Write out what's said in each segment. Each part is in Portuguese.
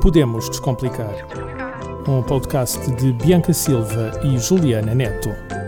Podemos Descomplicar. Um podcast de Bianca Silva e Juliana Neto.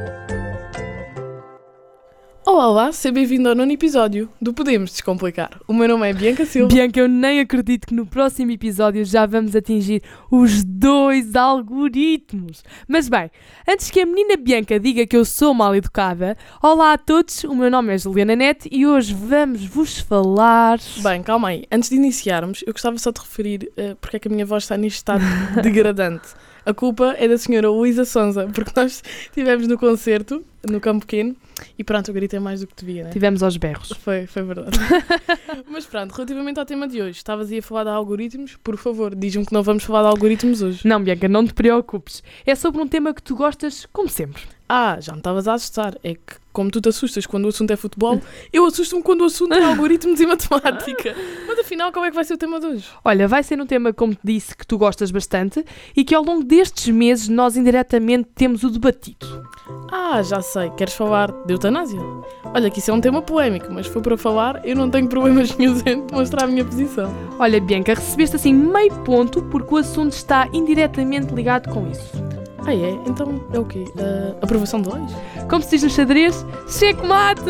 Olá, olá, seja bem-vindo ao nono episódio do Podemos Descomplicar. O meu nome é Bianca Silva. Bianca, eu nem acredito que no próximo episódio já vamos atingir os dois algoritmos. Mas bem, antes que a menina Bianca diga que eu sou mal educada, olá a todos, o meu nome é Juliana Net e hoje vamos vos falar. Bem, calma aí. Antes de iniciarmos, eu gostava só de referir uh, porque é que a minha voz está neste estado degradante. A culpa é da senhora Luísa Sonza, porque nós estivemos no concerto, no Campo Pequeno, e pronto, eu gritei mais do que devia, né? Tivemos aos berros. Foi, foi verdade. Mas pronto, relativamente ao tema de hoje, estavas aí a falar de algoritmos, por favor, diz-me que não vamos falar de algoritmos hoje. Não, Bianca, não te preocupes. É sobre um tema que tu gostas, como sempre. Ah, já me estavas a assustar. É que, como tu te assustas quando o assunto é futebol, eu assusto-me quando o assunto é algoritmos e matemática. Mas afinal, qual é que vai ser o tema de hoje? Olha, vai ser um tema, como te disse, que tu gostas bastante e que ao longo destes meses nós indiretamente temos o debatido. Ah, já sei. Queres falar de eutanásia? Olha, que isso é um tema polémico, mas for para falar, eu não tenho problemas nenhum em demonstrar a minha posição. Olha, Bianca, recebeste assim meio ponto porque o assunto está indiretamente ligado com isso. Ah, é? Então é o quê? Uh, aprovação de leis? Como se diz no xadrez, checkmate!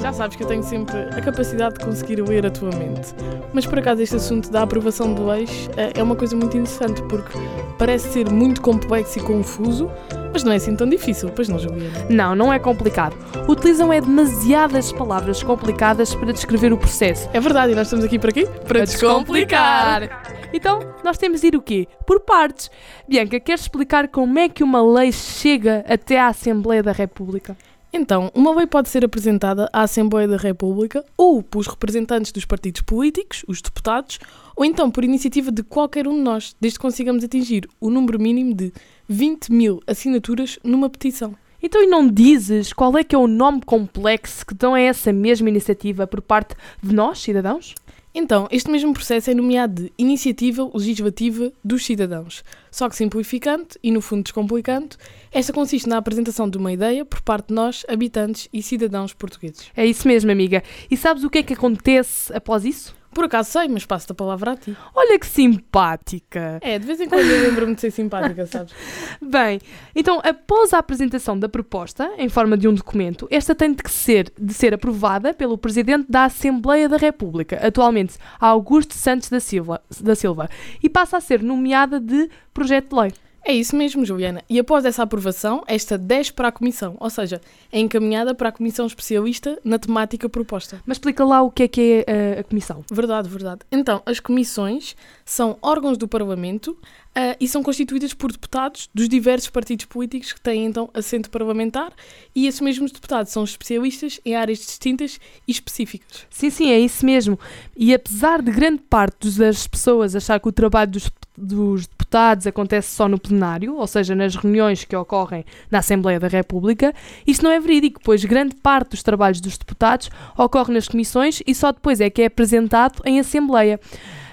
Já sabes que eu tenho sempre a capacidade de conseguir ler a tua mente. Mas por acaso este assunto da aprovação de leis uh, é uma coisa muito interessante porque parece ser muito complexo e confuso, mas não é assim tão difícil, pois não, Juliana? Não, não é complicado. Utilizam é demasiadas palavras complicadas para descrever o processo. É verdade, e nós estamos aqui para quê? Para descomplicar! Então, nós temos de ir o quê? Por partes. Bianca, queres explicar como é que uma lei chega até à Assembleia da República? Então, uma lei pode ser apresentada à Assembleia da República ou pelos representantes dos partidos políticos, os deputados, ou então por iniciativa de qualquer um de nós, desde que consigamos atingir o número mínimo de 20 mil assinaturas numa petição. Então, e não dizes qual é que é o nome complexo que dão a essa mesma iniciativa por parte de nós, cidadãos? Então, este mesmo processo é nomeado de Iniciativa Legislativa dos Cidadãos. Só que simplificando e, no fundo, descomplicando, esta consiste na apresentação de uma ideia por parte de nós, habitantes e cidadãos portugueses. É isso mesmo, amiga. E sabes o que é que acontece após isso? Por acaso sei, mas passo-te a palavra a ti. Olha que simpática! É, de vez em quando eu lembro-me de ser simpática, sabes? Bem, então após a apresentação da proposta, em forma de um documento, esta tem de ser, de ser aprovada pelo Presidente da Assembleia da República, atualmente Augusto Santos da Silva, da Silva e passa a ser nomeada de projeto de lei. É isso mesmo, Juliana. E após essa aprovação, esta desce para a Comissão, ou seja, é encaminhada para a Comissão Especialista na temática proposta. Mas explica lá o que é que é a, a Comissão. Verdade, verdade. Então, as comissões são órgãos do Parlamento uh, e são constituídas por deputados dos diversos partidos políticos que têm então assento parlamentar e esses mesmos deputados são especialistas em áreas distintas e específicas. Sim, sim, é isso mesmo. E apesar de grande parte das pessoas achar que o trabalho dos, dos deputados acontece só no plenário, ou seja, nas reuniões que ocorrem na Assembleia da República, isto não é verídico, pois grande parte dos trabalhos dos deputados ocorre nas comissões e só depois é que é apresentado em Assembleia.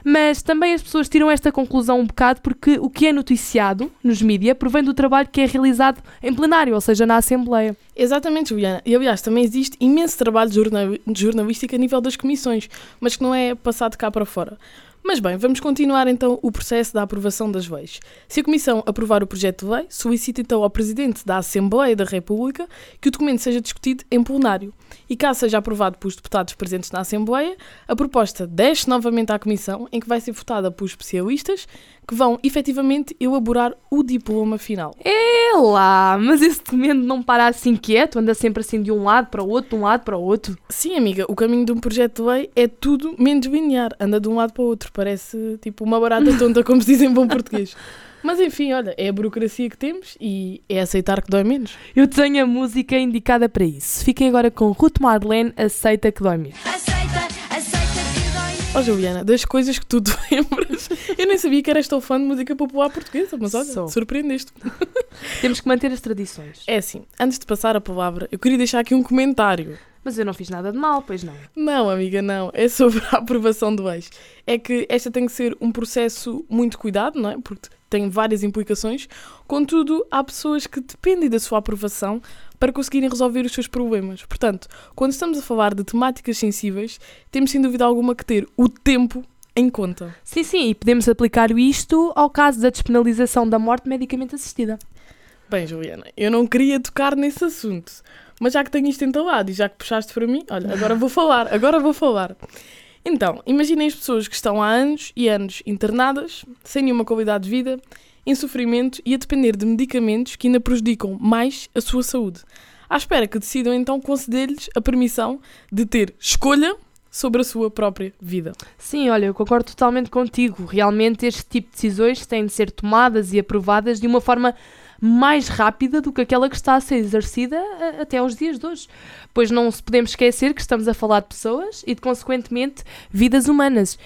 Mas também as pessoas tiram esta conclusão um bocado porque o que é noticiado nos mídias provém do trabalho que é realizado em plenário, ou seja, na Assembleia. Exatamente, Juliana. E aliás, também existe imenso trabalho de jornalística a nível das comissões, mas que não é passado cá para fora. Mas bem, vamos continuar então o processo da aprovação das leis. Se a Comissão aprovar o projeto de lei, solicita então ao Presidente da Assembleia da República que o documento seja discutido em plenário. E caso seja aprovado pelos deputados presentes na Assembleia, a proposta desce novamente à Comissão, em que vai ser votada pelos especialistas, que vão efetivamente elaborar o diploma final. É lá, mas esse documento não para assim quieto, anda sempre assim de um lado para o outro, de um lado para o outro. Sim, amiga, o caminho de um projeto de lei é tudo menos linear, anda de um lado para o outro parece tipo uma barata tonta, como se diz em bom português. Mas enfim, olha, é a burocracia que temos e é aceitar que dói menos. Eu tenho a música indicada para isso. Fiquem agora com Ruth Marlene, Aceita que dói menos. Aceita, aceita que dói Ó oh, Juliana, das coisas que tu te lembras, eu nem sabia que eras tão fã de música popular portuguesa, mas olha, Sou. surpreendeste. Temos que manter as tradições. É assim, antes de passar a palavra, eu queria deixar aqui um comentário. Mas eu não fiz nada de mal, pois não? Não, amiga, não. É sobre a aprovação do ex. É que esta tem que ser um processo muito cuidado, não é? Porque tem várias implicações. Contudo, há pessoas que dependem da sua aprovação para conseguirem resolver os seus problemas. Portanto, quando estamos a falar de temáticas sensíveis, temos sem dúvida alguma que ter o tempo em conta. Sim, sim, e podemos aplicar isto ao caso da despenalização da morte medicamente assistida. Bem, Juliana, eu não queria tocar nesse assunto, mas já que tenho isto entalado e já que puxaste para mim, olha, agora vou falar, agora vou falar. Então, imaginem as pessoas que estão há anos e anos internadas, sem nenhuma qualidade de vida, em sofrimento e a depender de medicamentos que ainda prejudicam mais a sua saúde. À espera que decidam então conceder-lhes a permissão de ter escolha sobre a sua própria vida. Sim, olha, eu concordo totalmente contigo. Realmente este tipo de decisões têm de ser tomadas e aprovadas de uma forma mais rápida do que aquela que está a ser exercida até aos dias de hoje. Pois não se podemos esquecer que estamos a falar de pessoas e de, consequentemente, vidas humanas.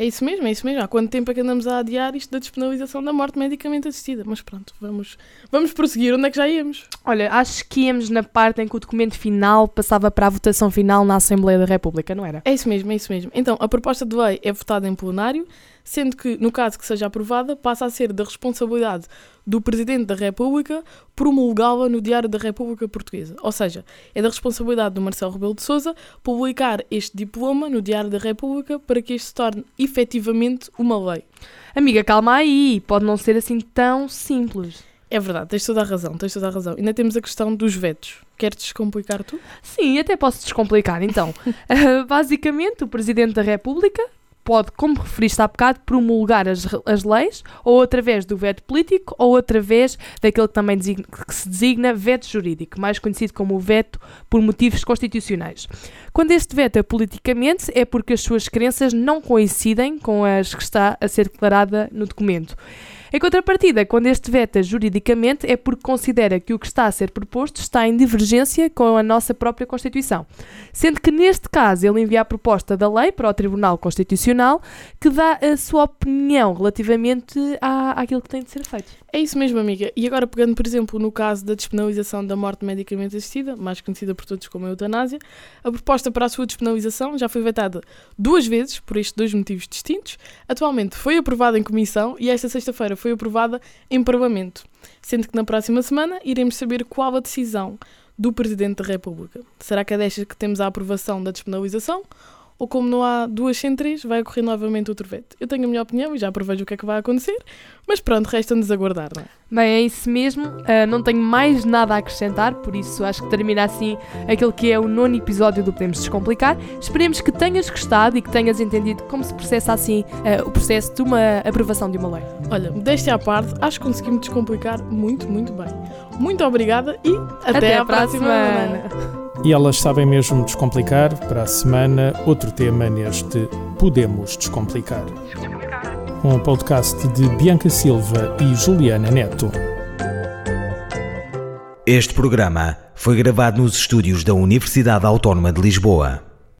É isso mesmo, é isso mesmo. Há quanto tempo é que andamos a adiar isto da despenalização da morte medicamente assistida? Mas pronto, vamos, vamos prosseguir. Onde é que já íamos? Olha, acho que íamos na parte em que o documento final passava para a votação final na Assembleia da República, não era? É isso mesmo, é isso mesmo. Então, a proposta de lei é votada em plenário, sendo que, no caso que seja aprovada, passa a ser da responsabilidade do Presidente da República promulgá-la no Diário da República Portuguesa. Ou seja, é da responsabilidade do Marcelo Rebelo de Sousa publicar este diploma no Diário da República para que este se torne efetivamente uma lei. Amiga, calma aí, pode não ser assim tão simples. É verdade, tens toda a razão, tens toda a razão. Ainda temos a questão dos vetos. Queres descomplicar tu? Sim, até posso descomplicar. Então, basicamente, o Presidente da República pode, como referiste há bocado, promulgar as, as leis, ou através do veto político, ou através daquele que também designa, que se designa veto jurídico, mais conhecido como veto por motivos constitucionais. Quando este veto é politicamente, é porque as suas crenças não coincidem com as que está a ser declarada no documento. Em contrapartida, quando este veta juridicamente é porque considera que o que está a ser proposto está em divergência com a nossa própria Constituição. Sendo que, neste caso, ele envia a proposta da lei para o Tribunal Constitucional que dá a sua opinião relativamente à, àquilo que tem de ser feito. É isso mesmo, amiga. E agora, pegando, por exemplo, no caso da despenalização da morte medicamente assistida, mais conhecida por todos como a eutanásia, a proposta para a sua despenalização já foi vetada duas vezes, por estes dois motivos distintos. Atualmente foi aprovada em comissão e esta sexta-feira foi aprovada em Parlamento, sendo que na próxima semana iremos saber qual a decisão do Presidente da República. Será que é desta que temos a aprovação da despenalização? Ou como não há duas sem três, vai ocorrer novamente outro veto? Eu tenho a minha opinião e já prevejo o que é que vai acontecer, mas pronto, resta-nos aguardar, não é? Bem, é isso mesmo. Uh, não tenho mais nada a acrescentar, por isso acho que termina assim aquele que é o nono episódio do Podemos Descomplicar. Esperemos que tenhas gostado e que tenhas entendido como se processa assim uh, o processo de uma aprovação de uma lei. Olha, deste à parte, acho que conseguimos descomplicar muito, muito bem. Muito obrigada e até, até à próxima semana. E elas sabem mesmo descomplicar. Para a semana, outro tema neste Podemos Descomplicar um podcast de Bianca Silva e Juliana Neto. Este programa foi gravado nos estúdios da Universidade Autónoma de Lisboa.